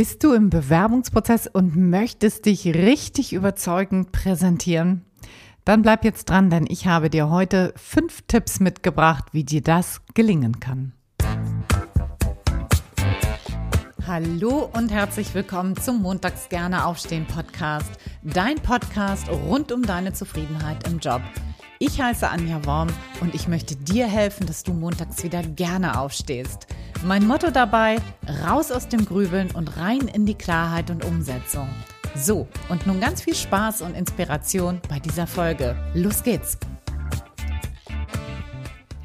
Bist du im Bewerbungsprozess und möchtest dich richtig überzeugend präsentieren? Dann bleib jetzt dran, denn ich habe dir heute fünf Tipps mitgebracht, wie dir das gelingen kann. Hallo und herzlich willkommen zum Montags gerne aufstehen Podcast, dein Podcast rund um deine Zufriedenheit im Job. Ich heiße Anja Worm und ich möchte dir helfen, dass du montags wieder gerne aufstehst. Mein Motto dabei, raus aus dem Grübeln und rein in die Klarheit und Umsetzung. So, und nun ganz viel Spaß und Inspiration bei dieser Folge. Los geht's!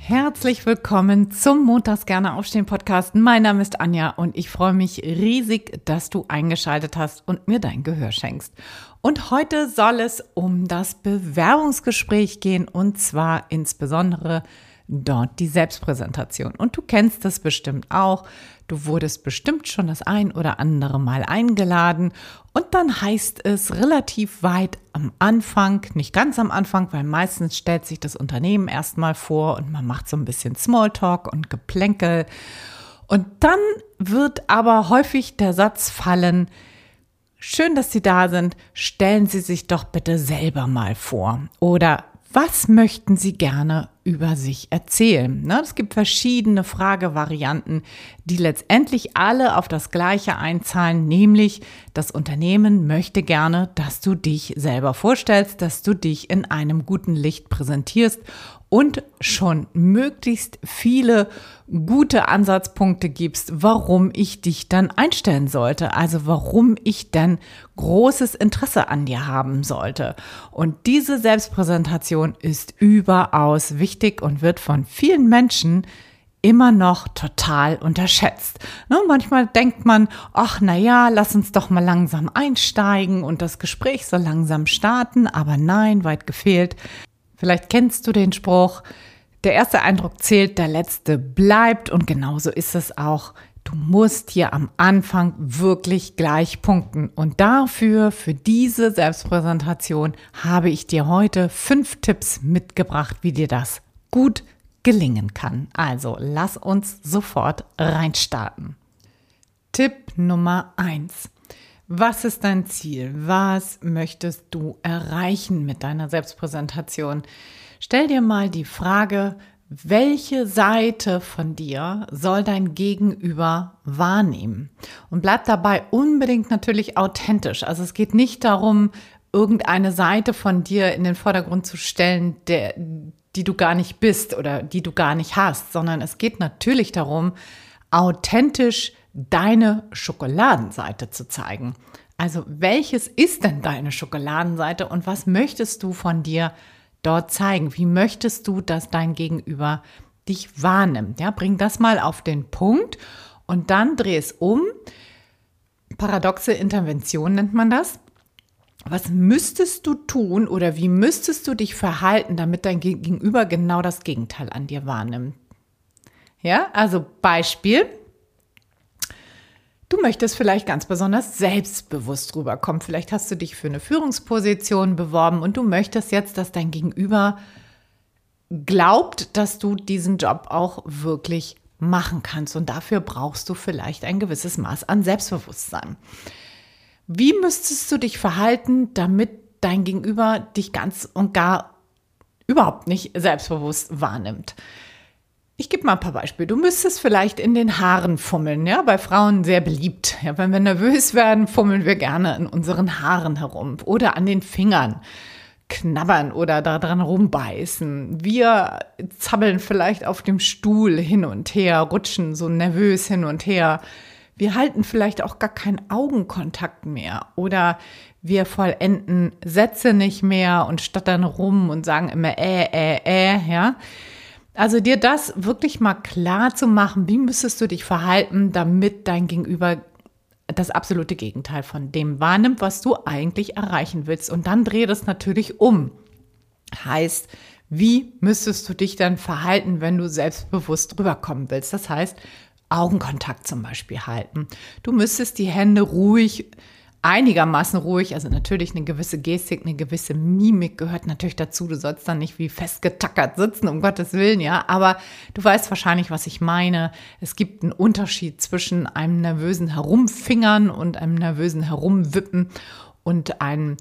Herzlich willkommen zum Montags gerne aufstehen Podcast. Mein Name ist Anja und ich freue mich riesig, dass du eingeschaltet hast und mir dein Gehör schenkst. Und heute soll es um das Bewerbungsgespräch gehen und zwar insbesondere dort die Selbstpräsentation. Und du kennst das bestimmt auch. Du wurdest bestimmt schon das ein oder andere Mal eingeladen und dann heißt es relativ weit am Anfang, nicht ganz am Anfang, weil meistens stellt sich das Unternehmen erstmal vor und man macht so ein bisschen Smalltalk und Geplänkel. Und dann wird aber häufig der Satz fallen, Schön, dass Sie da sind. Stellen Sie sich doch bitte selber mal vor. Oder was möchten Sie gerne über sich erzählen? Ne, es gibt verschiedene Fragevarianten, die letztendlich alle auf das Gleiche einzahlen, nämlich das Unternehmen möchte gerne, dass du dich selber vorstellst, dass du dich in einem guten Licht präsentierst und schon möglichst viele gute Ansatzpunkte gibst, warum ich dich dann einstellen sollte, also warum ich denn großes Interesse an dir haben sollte. Und diese Selbstpräsentation ist überaus wichtig und wird von vielen Menschen immer noch total unterschätzt. Ne, manchmal denkt man, ach na ja, lass uns doch mal langsam einsteigen und das Gespräch so langsam starten, aber nein, weit gefehlt. Vielleicht kennst du den Spruch, der erste Eindruck zählt, der letzte bleibt und genauso ist es auch. Du musst hier am Anfang wirklich gleich punkten. Und dafür, für diese Selbstpräsentation, habe ich dir heute fünf Tipps mitgebracht, wie dir das gut gelingen kann. Also lass uns sofort reinstarten. Tipp Nummer eins: was ist dein Ziel? Was möchtest du erreichen mit deiner Selbstpräsentation? Stell dir mal die Frage, welche Seite von dir soll dein Gegenüber wahrnehmen? Und bleib dabei unbedingt natürlich authentisch. Also es geht nicht darum, irgendeine Seite von dir in den Vordergrund zu stellen, der, die du gar nicht bist oder die du gar nicht hast, sondern es geht natürlich darum, authentisch deine Schokoladenseite zu zeigen. Also welches ist denn deine Schokoladenseite und was möchtest du von dir dort zeigen? Wie möchtest du, dass dein Gegenüber dich wahrnimmt? Ja, bring das mal auf den Punkt und dann dreh es um. Paradoxe Intervention nennt man das. Was müsstest du tun oder wie müsstest du dich verhalten, damit dein Gegenüber genau das Gegenteil an dir wahrnimmt? Ja, also Beispiel, Du möchtest vielleicht ganz besonders selbstbewusst rüberkommen. Vielleicht hast du dich für eine Führungsposition beworben und du möchtest jetzt, dass dein Gegenüber glaubt, dass du diesen Job auch wirklich machen kannst. Und dafür brauchst du vielleicht ein gewisses Maß an Selbstbewusstsein. Wie müsstest du dich verhalten, damit dein Gegenüber dich ganz und gar überhaupt nicht selbstbewusst wahrnimmt? Ich gebe mal ein paar Beispiele. Du müsstest vielleicht in den Haaren fummeln, ja, bei Frauen sehr beliebt. Ja, wenn wir nervös werden, fummeln wir gerne in unseren Haaren herum oder an den Fingern knabbern oder daran rumbeißen. Wir zappeln vielleicht auf dem Stuhl hin und her, rutschen so nervös hin und her. Wir halten vielleicht auch gar keinen Augenkontakt mehr oder wir vollenden Sätze nicht mehr und stottern rum und sagen immer äh, äh, äh, ja. Also dir das wirklich mal klar zu machen, wie müsstest du dich verhalten, damit dein Gegenüber das absolute Gegenteil von dem wahrnimmt, was du eigentlich erreichen willst. Und dann dreh das natürlich um. Heißt, wie müsstest du dich dann verhalten, wenn du selbstbewusst rüberkommen willst? Das heißt, Augenkontakt zum Beispiel halten. Du müsstest die Hände ruhig einigermaßen ruhig. Also natürlich eine gewisse Gestik, eine gewisse Mimik gehört natürlich dazu. Du sollst dann nicht wie festgetackert sitzen, um Gottes Willen, ja. Aber du weißt wahrscheinlich, was ich meine. Es gibt einen Unterschied zwischen einem nervösen Herumfingern und einem nervösen Herumwippen und einem,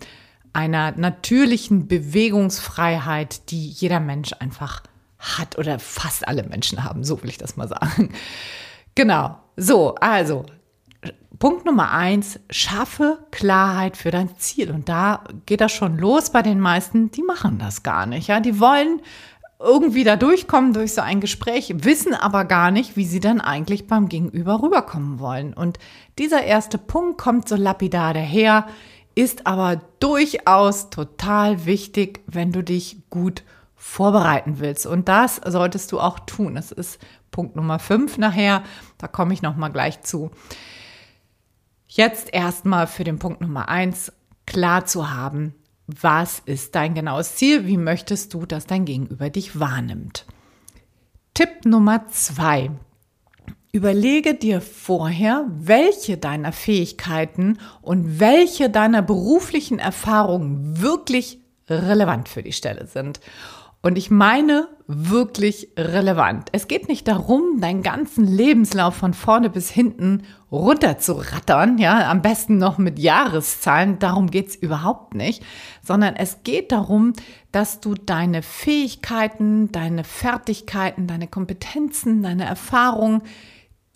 einer natürlichen Bewegungsfreiheit, die jeder Mensch einfach hat oder fast alle Menschen haben. So will ich das mal sagen. Genau. So, also Punkt Nummer eins, schaffe Klarheit für dein Ziel. Und da geht das schon los bei den meisten, die machen das gar nicht. Ja, die wollen irgendwie da durchkommen durch so ein Gespräch, wissen aber gar nicht, wie sie dann eigentlich beim Gegenüber rüberkommen wollen. Und dieser erste Punkt kommt so lapidar daher, ist aber durchaus total wichtig, wenn du dich gut vorbereiten willst. Und das solltest du auch tun. Das ist Punkt Nummer fünf nachher. Da komme ich noch mal gleich zu. Jetzt erstmal für den Punkt Nummer eins klar zu haben, was ist dein genaues Ziel? Wie möchtest du, dass dein Gegenüber dich wahrnimmt? Tipp Nummer zwei. Überlege dir vorher, welche deiner Fähigkeiten und welche deiner beruflichen Erfahrungen wirklich relevant für die Stelle sind. Und ich meine wirklich relevant. Es geht nicht darum, deinen ganzen Lebenslauf von vorne bis hinten runter zu rattern, ja, am besten noch mit Jahreszahlen. Darum geht's überhaupt nicht, sondern es geht darum, dass du deine Fähigkeiten, deine Fertigkeiten, deine Kompetenzen, deine Erfahrungen,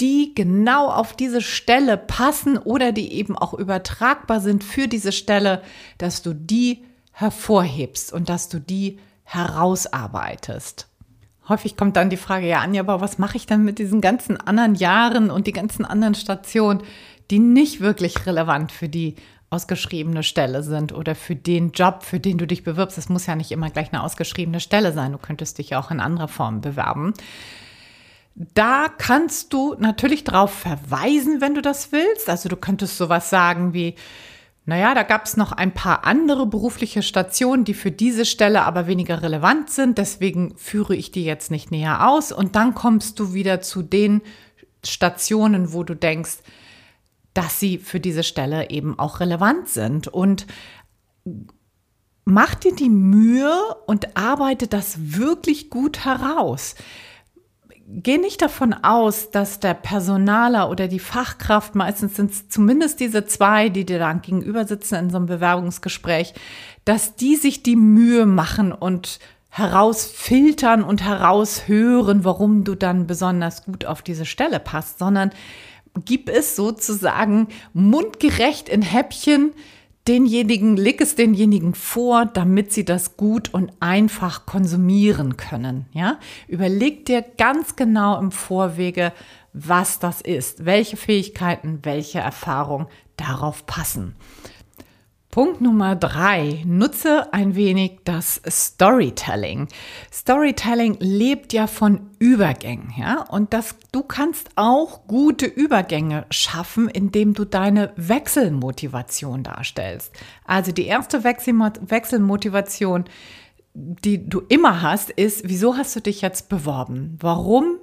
die genau auf diese Stelle passen oder die eben auch übertragbar sind für diese Stelle, dass du die hervorhebst und dass du die herausarbeitest. Häufig kommt dann die Frage, ja, Anja, aber was mache ich dann mit diesen ganzen anderen Jahren und die ganzen anderen Stationen, die nicht wirklich relevant für die ausgeschriebene Stelle sind oder für den Job, für den du dich bewirbst. Es muss ja nicht immer gleich eine ausgeschriebene Stelle sein. Du könntest dich auch in anderer Form bewerben. Da kannst du natürlich darauf verweisen, wenn du das willst. Also du könntest sowas sagen wie, naja, da gab es noch ein paar andere berufliche Stationen, die für diese Stelle aber weniger relevant sind. Deswegen führe ich die jetzt nicht näher aus. Und dann kommst du wieder zu den Stationen, wo du denkst, dass sie für diese Stelle eben auch relevant sind. Und mach dir die Mühe und arbeite das wirklich gut heraus geh nicht davon aus, dass der Personaler oder die Fachkraft, meistens sind es zumindest diese zwei, die dir dann gegenüber sitzen in so einem Bewerbungsgespräch, dass die sich die Mühe machen und herausfiltern und heraushören, warum du dann besonders gut auf diese Stelle passt, sondern gib es sozusagen mundgerecht in Häppchen, denjenigen, leg es denjenigen vor, damit sie das gut und einfach konsumieren können. Ja, überleg dir ganz genau im Vorwege, was das ist, welche Fähigkeiten, welche Erfahrung darauf passen. Punkt Nummer drei, nutze ein wenig das Storytelling. Storytelling lebt ja von Übergängen, ja, und das, du kannst auch gute Übergänge schaffen, indem du deine Wechselmotivation darstellst. Also die erste Wechselmotivation, die du immer hast, ist, wieso hast du dich jetzt beworben? Warum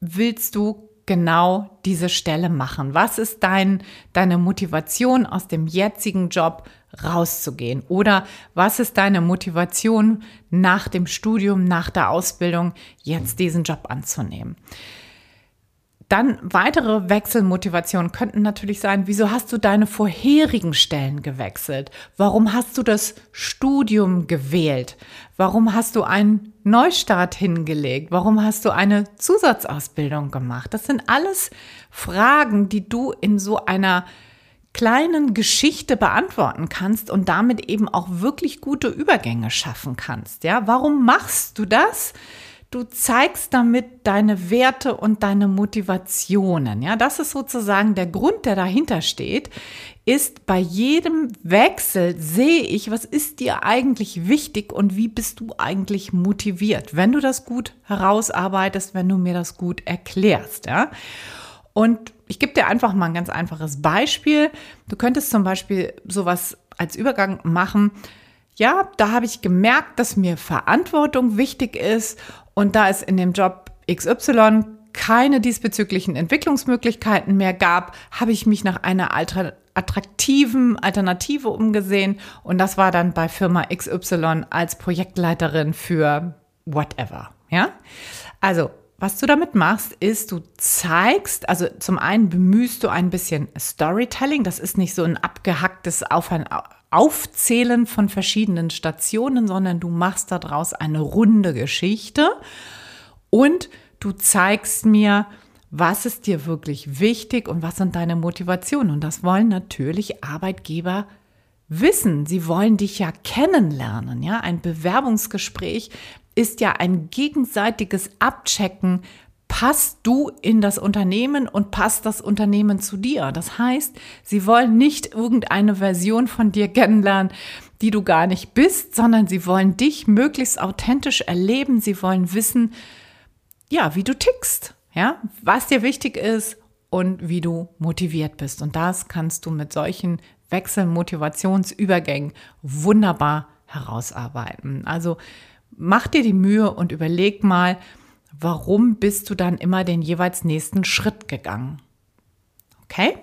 willst du genau diese Stelle machen? Was ist dein, deine Motivation aus dem jetzigen Job rauszugehen? Oder was ist deine Motivation nach dem Studium, nach der Ausbildung, jetzt diesen Job anzunehmen? Dann weitere Wechselmotivationen könnten natürlich sein, wieso hast du deine vorherigen Stellen gewechselt? Warum hast du das Studium gewählt? Warum hast du einen Neustart hingelegt? Warum hast du eine Zusatzausbildung gemacht? Das sind alles Fragen, die du in so einer kleinen Geschichte beantworten kannst und damit eben auch wirklich gute Übergänge schaffen kannst. Ja, warum machst du das? Du zeigst damit deine Werte und deine Motivationen. Ja, das ist sozusagen der Grund, der dahinter steht, ist bei jedem Wechsel sehe ich, was ist dir eigentlich wichtig und wie bist du eigentlich motiviert, wenn du das gut herausarbeitest, wenn du mir das gut erklärst, ja. Und ich gebe dir einfach mal ein ganz einfaches Beispiel. Du könntest zum Beispiel sowas als Übergang machen. Ja, da habe ich gemerkt, dass mir Verantwortung wichtig ist und da es in dem Job XY keine diesbezüglichen Entwicklungsmöglichkeiten mehr gab, habe ich mich nach einer attraktiven Alternative umgesehen und das war dann bei Firma XY als Projektleiterin für whatever, ja? Also, was du damit machst, ist, du zeigst, also zum einen bemühst du ein bisschen Storytelling, das ist nicht so ein abgehacktes Auf Aufzählen von verschiedenen Stationen, sondern du machst daraus eine runde Geschichte und du zeigst mir, was ist dir wirklich wichtig und was sind deine Motivationen. Und das wollen natürlich Arbeitgeber wissen. Sie wollen dich ja kennenlernen. Ja, ein Bewerbungsgespräch ist ja ein gegenseitiges Abchecken. Passt du in das Unternehmen und passt das Unternehmen zu dir? Das heißt, sie wollen nicht irgendeine Version von dir kennenlernen, die du gar nicht bist, sondern sie wollen dich möglichst authentisch erleben. Sie wollen wissen, ja, wie du tickst, ja, was dir wichtig ist und wie du motiviert bist. Und das kannst du mit solchen Wechselmotivationsübergängen wunderbar herausarbeiten. Also mach dir die Mühe und überleg mal, warum bist du dann immer den jeweils nächsten Schritt gegangen? Okay?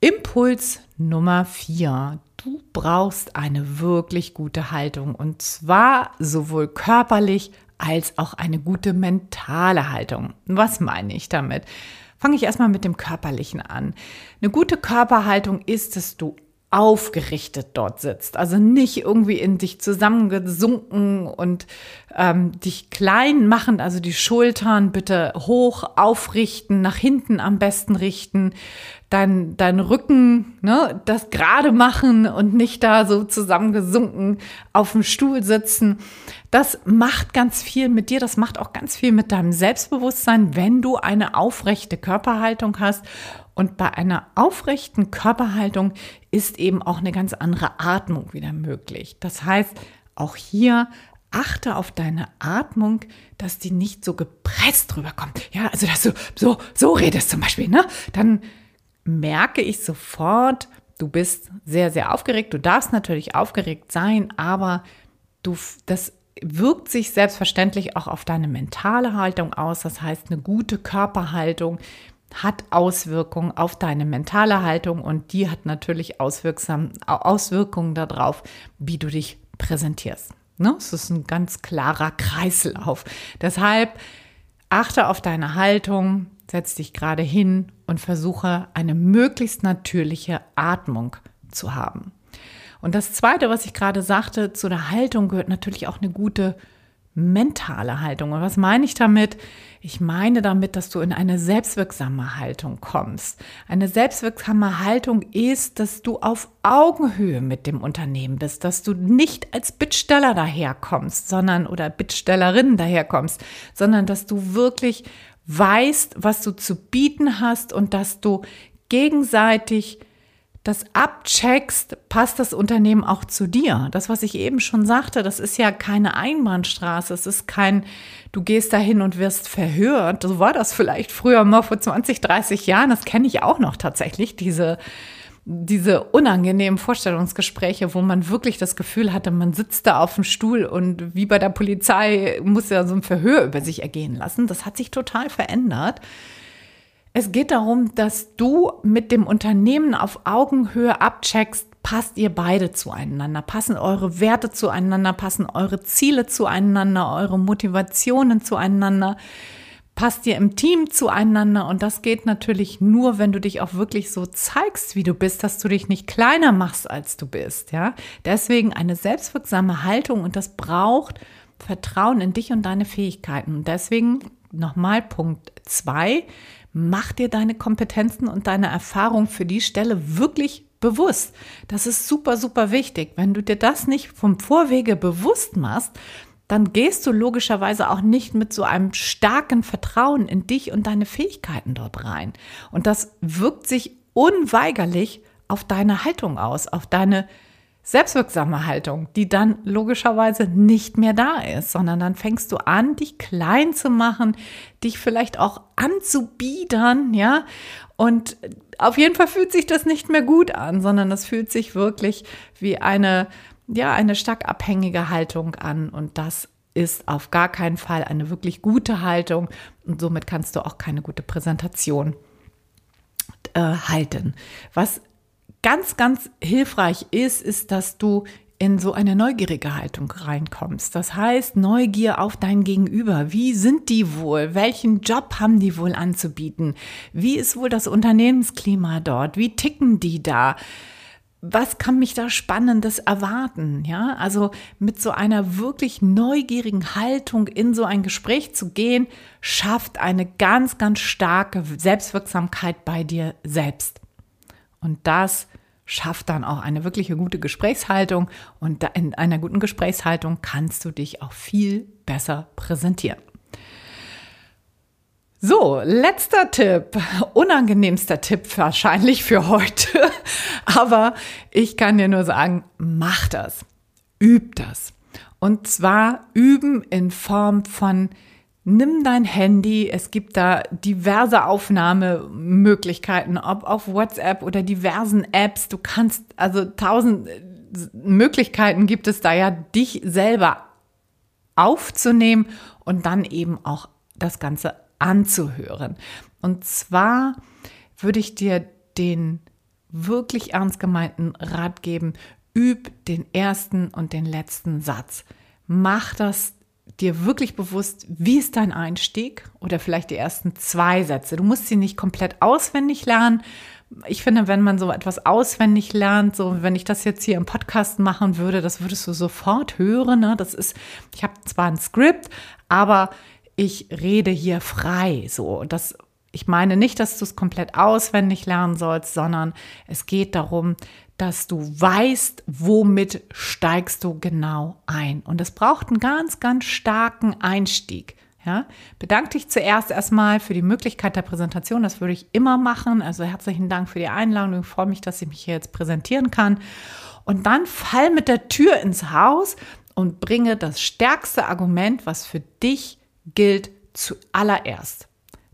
Impuls Nummer vier. Du brauchst eine wirklich gute Haltung und zwar sowohl körperlich als auch eine gute mentale Haltung. Was meine ich damit? Fange ich erstmal mit dem Körperlichen an. Eine gute Körperhaltung ist, dass du aufgerichtet dort sitzt. Also nicht irgendwie in dich zusammengesunken und ähm, dich klein machen, also die Schultern bitte hoch aufrichten, nach hinten am besten richten, dein, dein Rücken, ne, das gerade machen und nicht da so zusammengesunken auf dem Stuhl sitzen. Das macht ganz viel mit dir, das macht auch ganz viel mit deinem Selbstbewusstsein, wenn du eine aufrechte Körperhaltung hast. Und bei einer aufrechten Körperhaltung ist eben auch eine ganz andere Atmung wieder möglich. Das heißt, auch hier achte auf deine Atmung, dass die nicht so gepresst rüberkommt. Ja, also dass du so, so redest zum Beispiel, ne? Dann merke ich sofort, du bist sehr, sehr aufgeregt. Du darfst natürlich aufgeregt sein, aber du, das wirkt sich selbstverständlich auch auf deine mentale Haltung aus. Das heißt, eine gute Körperhaltung hat Auswirkungen auf deine mentale Haltung und die hat natürlich Auswirkungen darauf, wie du dich präsentierst. Ne? Es ist ein ganz klarer Kreislauf. Deshalb achte auf deine Haltung, setz dich gerade hin und versuche eine möglichst natürliche Atmung zu haben. Und das Zweite, was ich gerade sagte, zu der Haltung gehört natürlich auch eine gute mentale Haltung. Und was meine ich damit? Ich meine damit, dass du in eine selbstwirksame Haltung kommst. Eine selbstwirksame Haltung ist, dass du auf Augenhöhe mit dem Unternehmen bist, dass du nicht als Bittsteller daherkommst, sondern oder Bittstellerin daherkommst, sondern dass du wirklich weißt, was du zu bieten hast und dass du gegenseitig das abcheckst, passt das Unternehmen auch zu dir. Das, was ich eben schon sagte, das ist ja keine Einbahnstraße. Es ist kein, du gehst dahin und wirst verhört. So war das vielleicht früher mal vor 20, 30 Jahren. Das kenne ich auch noch tatsächlich, diese, diese unangenehmen Vorstellungsgespräche, wo man wirklich das Gefühl hatte, man sitzt da auf dem Stuhl und wie bei der Polizei muss ja so ein Verhör über sich ergehen lassen. Das hat sich total verändert. Es geht darum, dass du mit dem Unternehmen auf Augenhöhe abcheckst, passt ihr beide zueinander, passen eure Werte zueinander, passen eure Ziele zueinander, eure Motivationen zueinander, passt ihr im Team zueinander? Und das geht natürlich nur, wenn du dich auch wirklich so zeigst, wie du bist, dass du dich nicht kleiner machst, als du bist, ja? Deswegen eine selbstwirksame Haltung und das braucht Vertrauen in dich und deine Fähigkeiten. Und deswegen nochmal Punkt zwei mach dir deine Kompetenzen und deine Erfahrung für die Stelle wirklich bewusst. Das ist super, super wichtig. Wenn du dir das nicht vom Vorwege bewusst machst, dann gehst du logischerweise auch nicht mit so einem starken Vertrauen in dich und deine Fähigkeiten dort rein. Und das wirkt sich unweigerlich auf deine Haltung aus, auf deine selbstwirksame Haltung, die dann logischerweise nicht mehr da ist, sondern dann fängst du an, dich klein zu machen, dich vielleicht auch anzubiedern, ja. Und auf jeden Fall fühlt sich das nicht mehr gut an, sondern das fühlt sich wirklich wie eine, ja, eine stark abhängige Haltung an. Und das ist auf gar keinen Fall eine wirklich gute Haltung. Und somit kannst du auch keine gute Präsentation äh, halten. Was ganz, ganz hilfreich ist, ist, dass du in so eine neugierige Haltung reinkommst. Das heißt, Neugier auf dein Gegenüber. Wie sind die wohl? Welchen Job haben die wohl anzubieten? Wie ist wohl das Unternehmensklima dort? Wie ticken die da? was kann mich da Spannendes erwarten? Ja, also mit so einer wirklich neugierigen Haltung in so ein Gespräch zu gehen, schafft eine ganz, ganz starke Selbstwirksamkeit bei dir selbst. Und das schafft dann auch eine wirkliche gute Gesprächshaltung. Und in einer guten Gesprächshaltung kannst du dich auch viel besser präsentieren. So, letzter Tipp, unangenehmster Tipp wahrscheinlich für heute, aber ich kann dir nur sagen, mach das, üb das. Und zwar üben in Form von Nimm dein Handy, es gibt da diverse Aufnahmemöglichkeiten, ob auf WhatsApp oder diversen Apps. Du kannst, also tausend Möglichkeiten gibt es da ja, dich selber aufzunehmen und dann eben auch das Ganze anzuhören. Und zwar würde ich dir den wirklich ernst gemeinten Rat geben, üb den ersten und den letzten Satz. Mach das dir wirklich bewusst, wie ist dein Einstieg oder vielleicht die ersten zwei Sätze. Du musst sie nicht komplett auswendig lernen. Ich finde, wenn man so etwas auswendig lernt, so wenn ich das jetzt hier im Podcast machen würde, das würdest du sofort hören. Ne? Das ist, ich habe zwar ein Skript, aber ich rede hier frei. So, das, ich meine nicht, dass du es komplett auswendig lernen sollst, sondern es geht darum, dass du weißt, womit steigst du genau ein. Und es braucht einen ganz, ganz starken Einstieg. Ja, bedanke dich zuerst erstmal für die Möglichkeit der Präsentation. Das würde ich immer machen. Also herzlichen Dank für die Einladung. Ich freue mich, dass ich mich hier jetzt präsentieren kann. Und dann fall mit der Tür ins Haus und bringe das stärkste Argument, was für dich gilt zuallererst.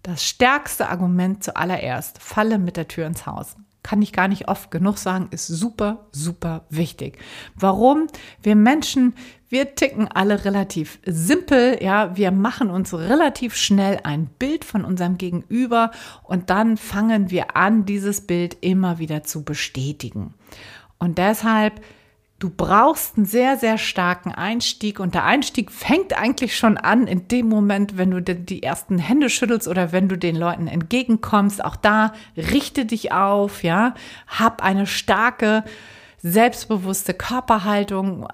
Das stärkste Argument zuallererst, falle mit der Tür ins Haus. Kann ich gar nicht oft genug sagen, ist super, super wichtig. Warum? Wir Menschen, wir ticken alle relativ simpel, ja, wir machen uns relativ schnell ein Bild von unserem Gegenüber und dann fangen wir an, dieses Bild immer wieder zu bestätigen. Und deshalb Du brauchst einen sehr, sehr starken Einstieg und der Einstieg fängt eigentlich schon an in dem Moment, wenn du die ersten Hände schüttelst oder wenn du den Leuten entgegenkommst. Auch da richte dich auf, ja, hab eine starke, selbstbewusste Körperhaltung,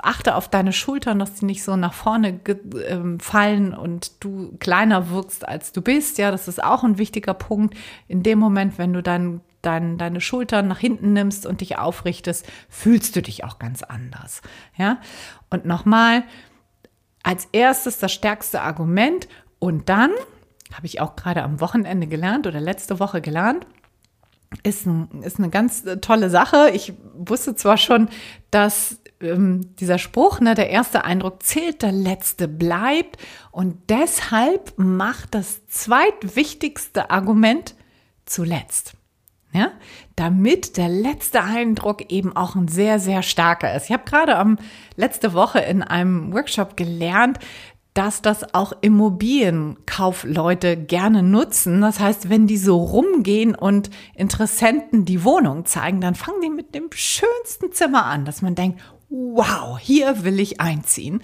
achte auf deine Schultern, dass die nicht so nach vorne ähm, fallen und du kleiner wirkst, als du bist. Ja, das ist auch ein wichtiger Punkt. In dem Moment, wenn du dann dein, deine Schultern nach hinten nimmst und dich aufrichtest, fühlst du dich auch ganz anders. Ja? Und nochmal, als erstes das stärkste Argument und dann, habe ich auch gerade am Wochenende gelernt oder letzte Woche gelernt, ist, ein, ist eine ganz tolle Sache. Ich wusste zwar schon, dass ähm, dieser Spruch, ne, der erste Eindruck zählt, der letzte bleibt. Und deshalb macht das zweitwichtigste Argument zuletzt. Ja, damit der letzte Eindruck eben auch ein sehr, sehr starker ist. Ich habe gerade am letzte Woche in einem Workshop gelernt, dass das auch Immobilienkaufleute gerne nutzen. Das heißt, wenn die so rumgehen und Interessenten die Wohnung zeigen, dann fangen die mit dem schönsten Zimmer an, dass man denkt, wow, hier will ich einziehen.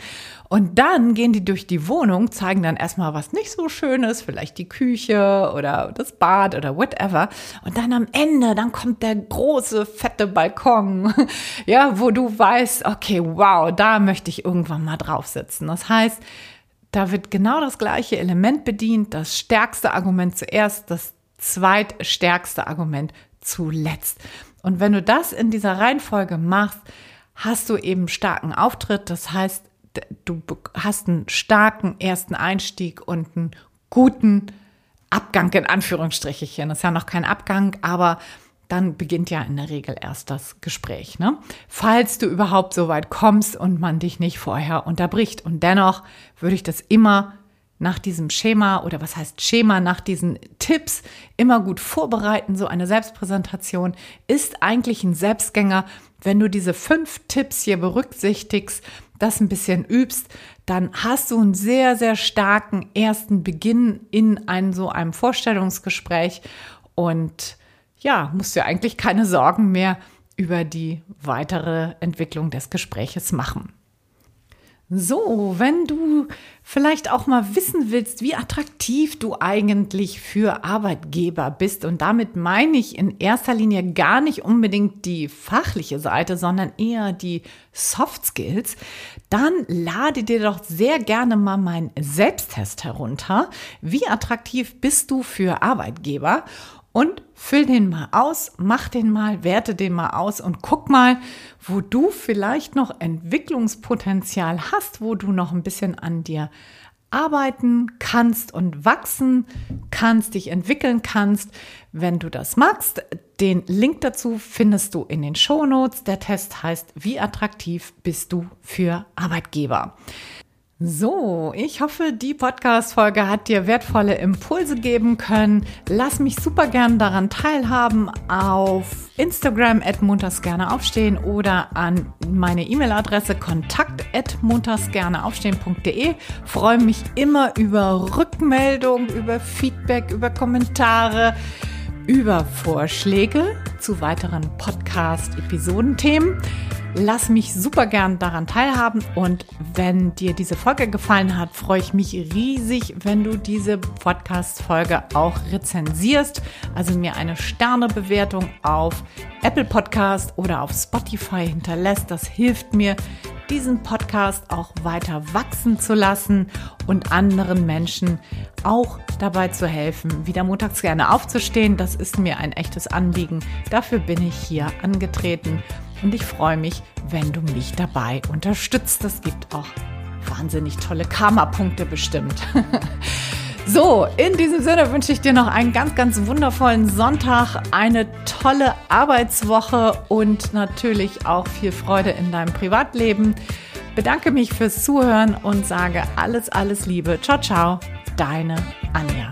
Und dann gehen die durch die Wohnung, zeigen dann erstmal was nicht so schönes, vielleicht die Küche oder das Bad oder whatever. Und dann am Ende, dann kommt der große, fette Balkon, ja, wo du weißt, okay, wow, da möchte ich irgendwann mal drauf sitzen. Das heißt, da wird genau das gleiche Element bedient, das stärkste Argument zuerst, das zweitstärkste Argument zuletzt. Und wenn du das in dieser Reihenfolge machst, hast du eben starken Auftritt. Das heißt, du hast einen starken ersten Einstieg und einen guten Abgang in Anführungsstrichen. Das ist ja noch kein Abgang, aber dann beginnt ja in der Regel erst das Gespräch. Ne? Falls du überhaupt so weit kommst und man dich nicht vorher unterbricht. Und dennoch würde ich das immer nach diesem Schema oder was heißt Schema, nach diesen Tipps immer gut vorbereiten. So eine Selbstpräsentation ist eigentlich ein Selbstgänger. Wenn du diese fünf Tipps hier berücksichtigst, das ein bisschen übst, dann hast du einen sehr, sehr starken ersten Beginn in ein, so einem Vorstellungsgespräch und ja, musst du eigentlich keine Sorgen mehr über die weitere Entwicklung des Gespräches machen. So, wenn du vielleicht auch mal wissen willst, wie attraktiv du eigentlich für Arbeitgeber bist, und damit meine ich in erster Linie gar nicht unbedingt die fachliche Seite, sondern eher die Soft Skills, dann lade dir doch sehr gerne mal meinen Selbsttest herunter. Wie attraktiv bist du für Arbeitgeber? Und füll den mal aus, mach den mal, werte den mal aus und guck mal, wo du vielleicht noch Entwicklungspotenzial hast, wo du noch ein bisschen an dir arbeiten kannst und wachsen kannst, dich entwickeln kannst. Wenn du das magst, den Link dazu findest du in den Shownotes. Der Test heißt, wie attraktiv bist du für Arbeitgeber? So, ich hoffe, die Podcast-Folge hat dir wertvolle Impulse geben können. Lass mich super gern daran teilhaben auf Instagram at gerne aufstehen oder an meine E-Mail-Adresse kontakt at montagsgerneaufstehen.de. Freue mich immer über Rückmeldung, über Feedback, über Kommentare, über Vorschläge zu weiteren Podcast-Episodenthemen. Lass mich super gern daran teilhaben und wenn dir diese Folge gefallen hat, freue ich mich riesig, wenn du diese Podcast-Folge auch rezensierst, also mir eine Sternebewertung auf Apple Podcast oder auf Spotify hinterlässt. Das hilft mir, diesen Podcast auch weiter wachsen zu lassen und anderen Menschen auch dabei zu helfen, wieder montags gerne aufzustehen. Das ist mir ein echtes Anliegen. Dafür bin ich hier angetreten und ich freue mich, wenn du mich dabei unterstützt. Das gibt auch wahnsinnig tolle Karma-Punkte bestimmt. So, in diesem Sinne wünsche ich dir noch einen ganz, ganz wundervollen Sonntag, eine tolle Arbeitswoche und natürlich auch viel Freude in deinem Privatleben. Bedanke mich fürs Zuhören und sage alles, alles Liebe. Ciao, ciao, deine Anja.